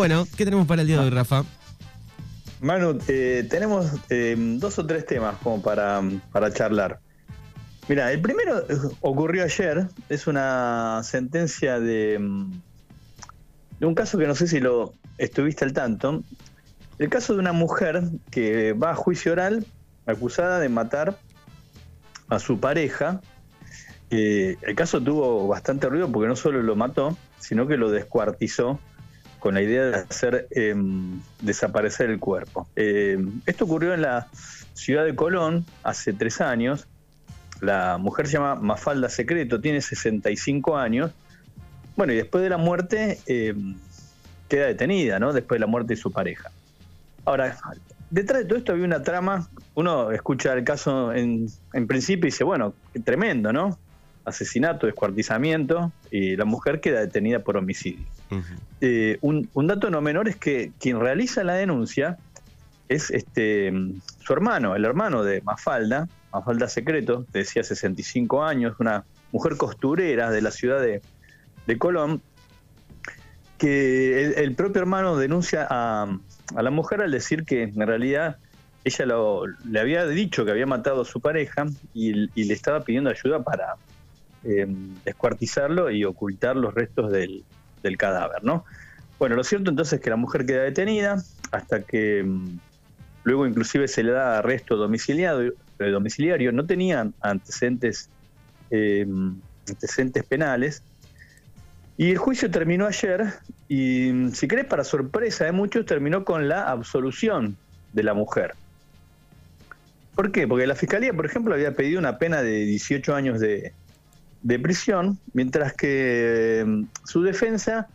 Bueno, ¿qué tenemos para el día de hoy, Rafa? Manu, eh, tenemos eh, dos o tres temas como para, para charlar. Mira, el primero eh, ocurrió ayer, es una sentencia mm, de un caso que no sé si lo estuviste al tanto. El caso de una mujer que va a juicio oral acusada de matar a su pareja. el caso tuvo bastante ruido porque no solo lo mató, sino que lo descuartizó con la idea de hacer em, desaparecer el cuerpo. Em, esto ocurrió en la ciudad de Colón hace tres años. La mujer se llama Mafalda Secreto, tiene 65 años. Bueno, y después de la muerte em, queda detenida, ¿no? Después de la muerte de su pareja. Ahora, detrás de todo esto había una trama. Uno escucha el caso en, en principio y dice, bueno, tremendo, ¿no? Asesinato, descuartizamiento, y la mujer queda detenida por homicidio. Eh, un, dato no menor es que quien realiza la denuncia es este su hermano, el hermano de Mafalda, Mafalda Secreto, decía 65 años, una mujer costurera de la ciudad de, Colón, que el, propio hermano denuncia a, la mujer al decir que en realidad ella le había dicho que había matado a su pareja y le estaba pidiendo ayuda para, eh, descuartizarlo y ocultar los restos del, cadáver, ¿no? Bueno, lo cierto entonces es que la mujer queda detenida hasta que mm, luego inclusive se le da arresto domiciliario, eh, domiciliario. no tenía antecedentes, eh, antecedentes penales. Y el juicio terminó ayer y, si querés, para sorpresa de muchos, terminó con la absolución de la mujer. ¿Por qué? Porque la Fiscalía, por ejemplo, había pedido una pena de 18 años de, de prisión, mientras que mm, su defensa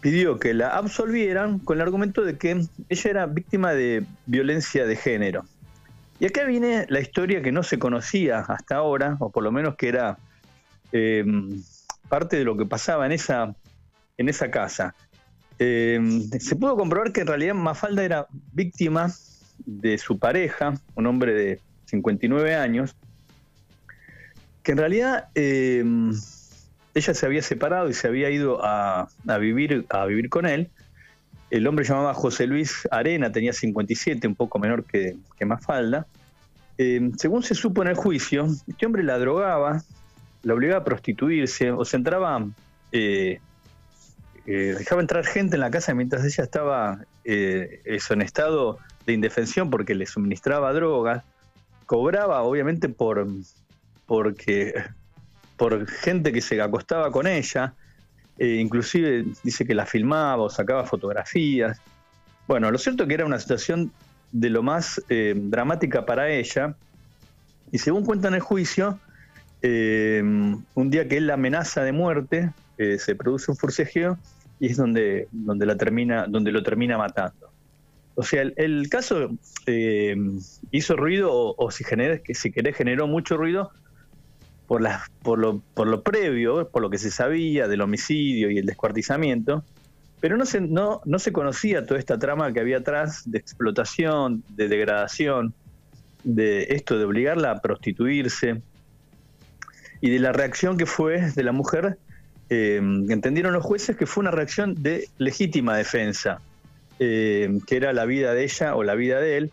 pidió que la absolvieran con el argumento de que ella era víctima de violencia de género. Y acá viene la historia que no se conocía hasta ahora, o por lo menos que era em, parte de lo que pasaba en esa, en esa casa. Em, se pudo comprobar que en realidad Mafalda era víctima de su pareja, un hombre de 59 años, que en realidad eh, ella se había separado y se había ido a, vivir, a vivir con él. El hombre llamaba José Luis Arena, tenía 57, un poco menor que, que Mafalda. Eh, según se supo en el juicio, este hombre la drogaba, la obligaba a prostituirse, o se entraba, eh, dejaba entrar gente en la casa mientras ella estaba en estado de indefensión porque le suministraba drogas, cobraba obviamente por, porque por gente que se acostaba con ella, eh, inclusive dice que la filmaba o sacaba fotografías. Bueno, lo cierto es que era una situación de lo más eh, dramática para ella, y según cuenta en el juicio, eh, un día que él la amenaza de muerte, se produce un forcejeo y es donde, donde, la termina, donde lo termina matando. O sea, el, caso hizo ruido, o, o si, si querés, generó mucho ruido, por, por, lo, por lo previo, por lo que se sabía del homicidio y el descuartizamiento, pero no se, no se conocía toda esta trama que había atrás de explotación, de degradación, de esto de obligarla a prostituirse y de la reacción que fue de la mujer, eh, entendieron los jueces que fue una reacción de legítima defensa, eh, que era la vida de ella o la vida de él,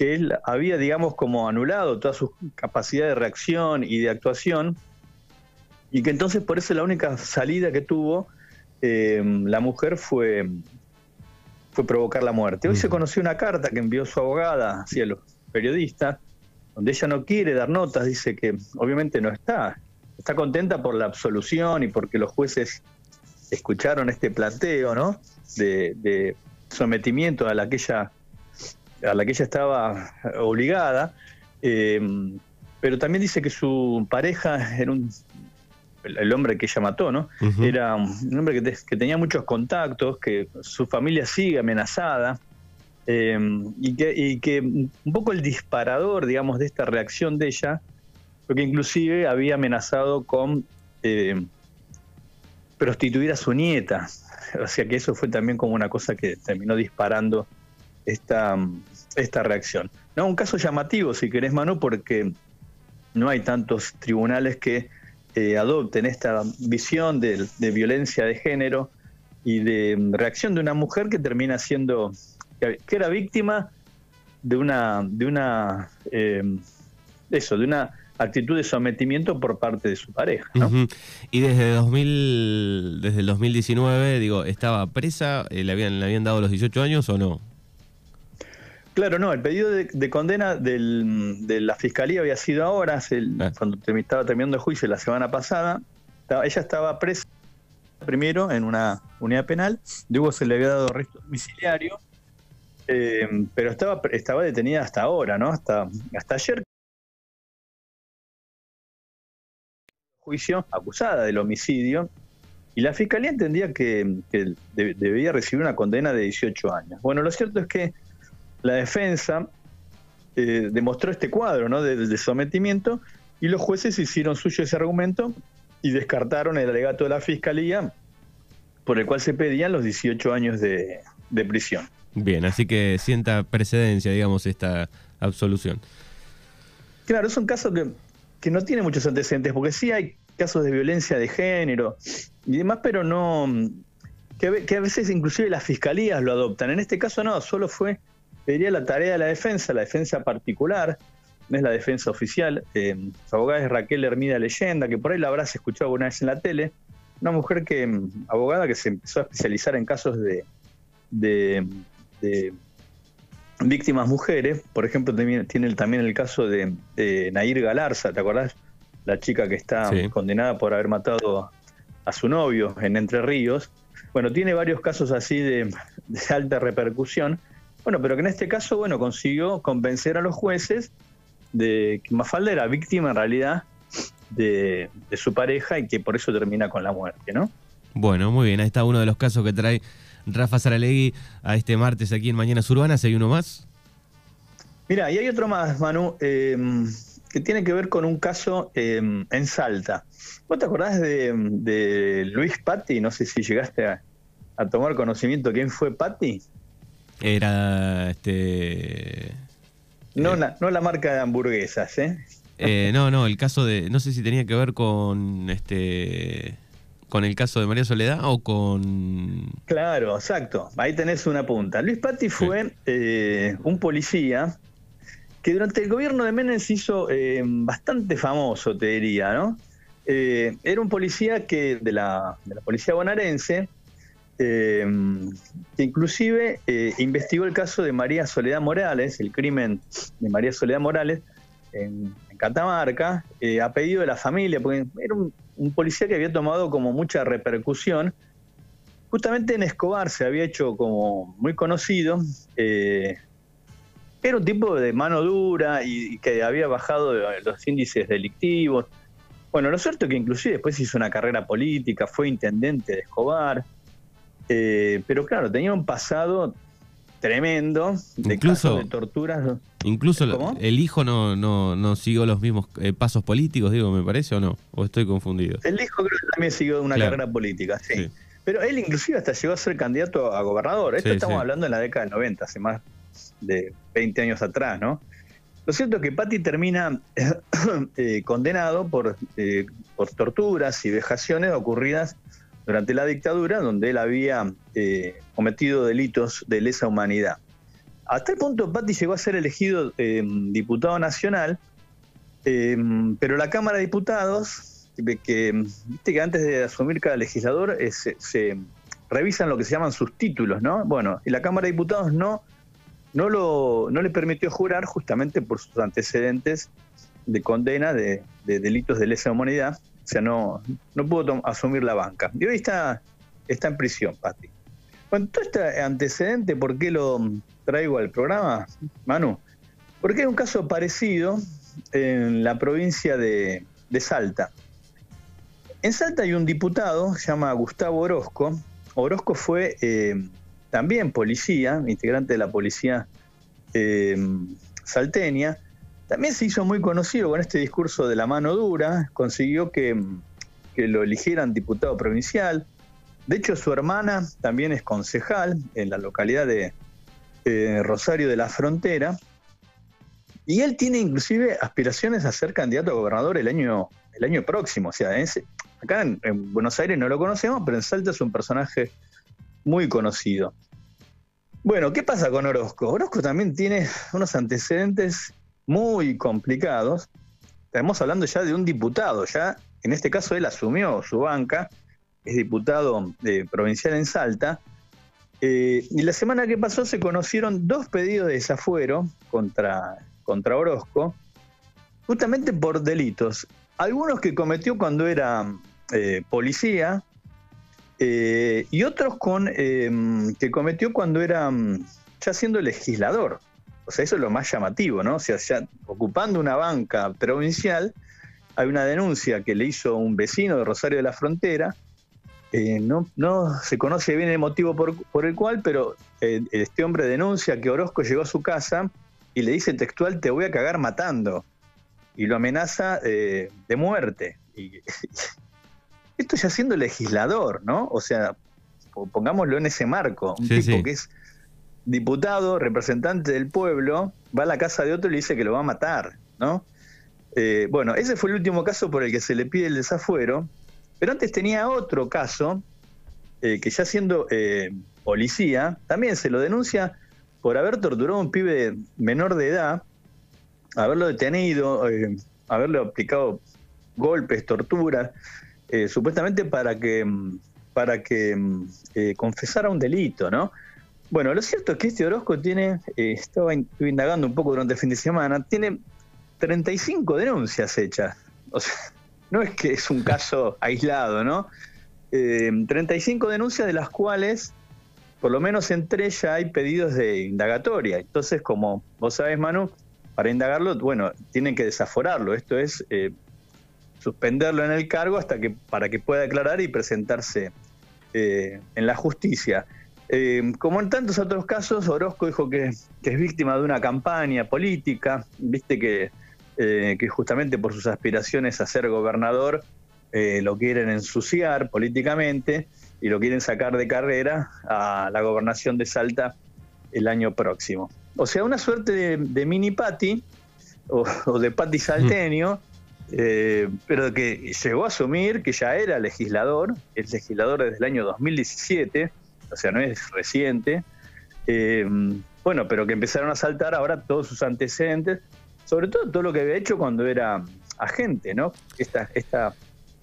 que él había, digamos, como anulado toda su capacidad de reacción y de actuación, y que entonces por eso la única salida que tuvo eh, la mujer fue, fue provocar la muerte. Hoy se conoció una carta que envió su abogada hacia los periodistas, donde ella no quiere dar notas, dice que obviamente no está, está contenta por la absolución y porque los jueces escucharon este planteo, ¿no? De, de sometimiento a la que ella a la que ella estaba obligada, eh, pero también dice que su pareja era un el, hombre que ella mató, ¿no? Era un hombre que, tenía muchos contactos, que su familia sigue amenazada, eh, y, que, y, que, un poco el disparador, digamos, de esta reacción de ella, porque inclusive había amenazado con eh, prostituir a su nieta. O sea que eso fue también como una cosa que terminó disparando esta, esta reacción. No, un caso llamativo, si querés, Manu, porque no hay tantos tribunales que eh, adopten esta visión de, violencia de género y de reacción de una mujer que termina siendo, que era víctima de una, de una, eh, eso, de una actitud de sometimiento por parte de su pareja. Y desde 2000, desde el 2019, digo, ¿estaba presa? Eh, ¿Le habían, ¿Le habían dado los 18 años o no? Claro, no, el pedido de, condena de la fiscalía había sido ahora, ah. cuando estaba terminando el juicio la semana pasada. ella estaba presa primero en una unidad penal, luego se le había dado arresto domiciliario, eh, pero estaba, estaba detenida hasta ahora, ¿no? Hasta, hasta ayer. Juicio acusada del homicidio y la fiscalía entendía que, debía recibir una condena de 18 años. Bueno, lo cierto es que la defensa eh, demostró este cuadro ¿no? de, sometimiento y los jueces hicieron suyo ese argumento y descartaron el alegato de la fiscalía por el cual se pedían los 18 años de, prisión. Bien, así que sienta precedencia, digamos, esta absolución. Claro, es un caso que, que no tiene muchos antecedentes, porque sí hay casos de violencia de género y demás, pero no, que, que, a veces inclusive las fiscalías lo adoptan. En este caso no, solo fue pediría la tarea de la defensa, la defensa particular, no es la defensa oficial. Eh, su abogada es Raquel Hermida Leyenda, que por ahí la habrás escuchado alguna vez en la tele. Una mujer que, mm, abogada que se empezó a especializar en casos de, de, víctimas mujeres. Por ejemplo, tiene, también el caso de, Nair Galarza, ¿te acordás? La chica que está condenada por haber matado a su novio en Entre Ríos. Bueno, tiene varios casos así de alta repercusión bueno, pero que en este caso, bueno, consiguió convencer a los jueces de que Mafalda era víctima en realidad de, su pareja y que por eso termina con la muerte, ¿no? Bueno, muy bien, ahí está uno de los casos que trae Rafa Saralegui a este martes aquí en Mañanas Urbanas. ¿Hay uno más? Mira, y hay otro más, Manu, em, que tiene que ver con un caso em, en Salta. ¿Vos te acordás de, Luis Patti? No sé si llegaste a, a tomar conocimiento de quién fue Patti. Era este. No, eh, la, no la marca de hamburguesas, ¿eh? ¿eh? No, no, el caso de. No sé si tenía que ver con este. ¿Con el caso de María Soledad o con.? Claro, exacto. Ahí tenés una punta. Luis Patti fue eh, un policía que durante el gobierno de Menem se hizo bastante famoso, te diría, ¿no? era un policía que de la, de la policía bonaerense eh, que inclusive eh, investigó el caso de María Soledad Morales, el crimen de María Soledad Morales en, Catamarca, eh, a pedido de la familia, porque era un, policía que había tomado como mucha repercusión. Justamente en Escobar se había hecho como muy conocido. era un tipo de mano dura y, que había bajado los índices delictivos. Bueno, lo cierto es que inclusive después hizo una carrera política, fue intendente de Escobar. Eh, pero claro, tenía un pasado tremendo de incluso, de torturas. Incluso el hijo no, no, no siguió los mismos eh, pasos políticos, digo, me parece, o no, o estoy confundido. El hijo creo que también siguió una carrera política, sí. Pero él inclusive hasta llegó a ser candidato a gobernador. Esto estamos hablando en la década del 90, hace más de 20 años atrás, ¿no? Lo cierto es que Patti termina eh, condenado por, por torturas y vejaciones ocurridas durante la dictadura, donde él había eh, cometido delitos de lesa humanidad. Hasta el punto, Patti llegó a ser elegido eh, diputado nacional, eh, pero la Cámara de Diputados, que viste que antes de asumir cada legislador se, revisan lo que se llaman sus títulos, ¿no? Bueno, y la Cámara de Diputados no, no, lo, no le permitió jurar justamente por sus antecedentes de condena de, de delitos de lesa humanidad sea, no, no pudo asumir la banca. Y hoy está, está en prisión, Pati. Bueno, todo este antecedente, ¿por qué lo traigo al programa, Manu? Porque hay un caso parecido en la provincia de, Salta. En Salta hay un diputado, se llama Gustavo Orozco. Orozco fue eh, también policía, integrante de la policía eh, salteña, también se hizo muy conocido con este discurso de la mano dura, consiguió que, lo eligieran diputado provincial. De hecho, su hermana también es concejal en la localidad de Rosario de la Frontera. Y él tiene inclusive aspiraciones a ser candidato a gobernador el año, el año próximo. O sea, acá en, Buenos Aires no lo conocemos, pero en Salta es un personaje muy conocido. Bueno, ¿qué pasa con Orozco? Orozco también tiene unos antecedentes muy complicados. Estamos hablando ya de un diputado, ya en este caso él asumió su banca, es diputado eh, provincial en Salta, eh, y la semana que pasó se conocieron dos pedidos de desafuero contra, contra Orozco, justamente por delitos. Algunos que cometió cuando era eh, policía y otros con, que cometió cuando era ya siendo legislador. O sea, eso es lo más llamativo, ¿no? O sea, ya ocupando una banca provincial, hay una denuncia que le hizo un vecino de Rosario de la Frontera. Eh, no, no se conoce bien el motivo por, el cual, pero eh, este hombre denuncia que Orozco llegó a su casa y le dice textual, te voy a cagar matando. Y lo amenaza eh, de muerte. Y, esto ya siendo legislador, ¿no? O sea, pongámoslo en ese marco. Un tipo que es diputado, representante del pueblo, va a la casa de otro y le dice que lo va a matar, ¿no? Eh, bueno, ese fue el último caso por el que se le pide el desafuero, pero antes tenía otro caso eh, que ya siendo eh, policía, también se lo denuncia por haber torturado a un pibe menor de edad, haberlo detenido, haberle aplicado golpes, torturas, supuestamente para que, para que confesara un delito, ¿no? Bueno, lo cierto es que este Orozco tiene, estaba indagando un poco durante el fin de semana, tiene 35 denuncias hechas. O sea, no es que es un caso aislado, ¿no? 35 eh, denuncias de las cuales, por lo menos entre ellas, hay pedidos de indagatoria. Entonces, como vos sabés, Manu, para indagarlo, bueno, tienen que desaforarlo. Esto es eh, suspenderlo en el cargo hasta que para que pueda declarar y presentarse eh, en la justicia. Como en tantos otros casos, Orozco dijo que, que, es víctima de una campaña política, viste que eh, que justamente por sus aspiraciones a ser gobernador eh, lo quieren ensuciar políticamente y lo quieren sacar de carrera a la gobernación de Salta el año próximo. O sea, una suerte de, mini pati o, de pati salteño, eh, pero que llegó a asumir que ya era legislador, es legislador desde el año 2017, o sea, no es reciente. bueno, pero que empezaron a saltar ahora todos sus antecedentes sobre todo todo lo que había hecho cuando era agente, ¿no? Esta, esta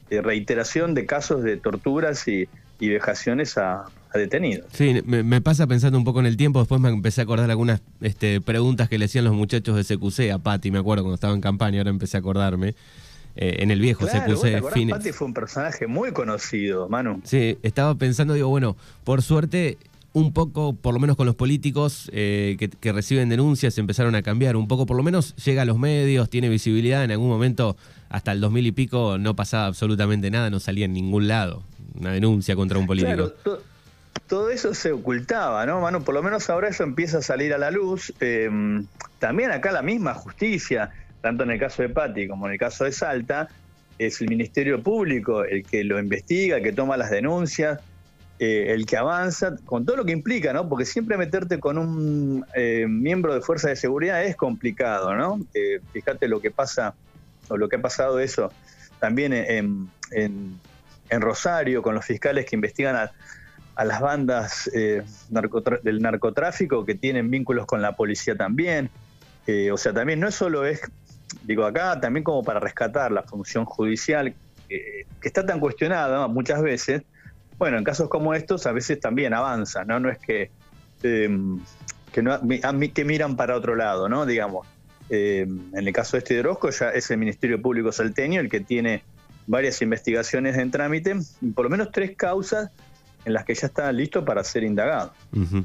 eh, reiteración de casos de torturas y, vejaciones a, detenidos. Sí, me, pasa pensando un poco en el tiempo, después me empecé a acordar algunas este, preguntas que le hacían los muchachos de CQC a Patti, me acuerdo cuando estaba en campaña, ahora empecé a acordarme. Eh, en el viejo CQC. Patti fue un personaje muy conocido, Manu. Sí, estaba pensando, digo, bueno, por suerte un poco, por lo menos con los políticos eh, que, reciben denuncias, empezaron a cambiar. Un poco, por lo menos, llega a los medios, tiene visibilidad. En algún momento, hasta el 2000 y pico, no pasaba absolutamente nada, no salía en ningún lado una denuncia contra un político. Claro, todo eso se ocultaba, ¿no, Manu? Por lo menos ahora eso empieza a salir a la luz. Em, también acá la misma justicia, tanto en el caso de Patti como en el caso de Salta, es el Ministerio Público el que lo investiga, el que toma las denuncias eh, el que avanza, con todo lo que implica, ¿no? Porque siempre meterte con un eh, miembro de fuerza de seguridad es complicado, ¿no? Eh, fíjate lo que pasa, o lo que ha pasado eso también en, Rosario, con los fiscales que investigan a, las bandas del narcotráfico que tienen vínculos con la policía también. o sea, también no es solo es, digo acá, también como para rescatar la función judicial, que está tan cuestionada muchas veces, bueno, en casos como estos a veces también avanza, ¿no? No es que, em, que, no, miran para otro lado, ¿no? Digamos, em, en el caso de este de Orozco ya es el Ministerio Público salteño el que tiene varias investigaciones en trámite, por lo menos tres causas en las que ya está listo para ser indagado.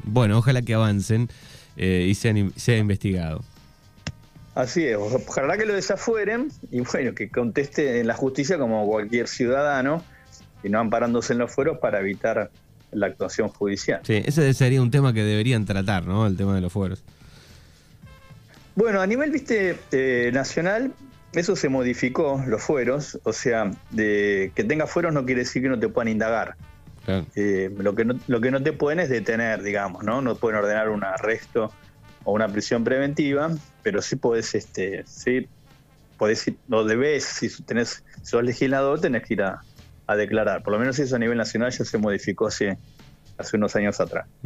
Bueno, ojalá que avancen eh, y sean, sea investigado. Así es, ojalá que lo desafueren y bueno, que conteste en la justicia como cualquier ciudadano y no amparándose en los fueros para evitar la actuación judicial. Sí, ese sería un tema que deberían tratar, ¿no? El tema de los fueros. Bueno, a nivel, viste, eh, nacional, eso se modificó, los fueros, o sea, de que tenga fueros no quiere decir que no te puedan indagar. Eh, lo, que no, lo que no te pueden es detener, digamos, ¿no? No pueden ordenar un arresto o una prisión preventiva, pero sí podés, este, sí, podés, no debes, si tenés, si sos legislador, tenés que ir a, a declarar. Por lo menos eso a nivel nacional ya se modificó hace, hace unos años atrás.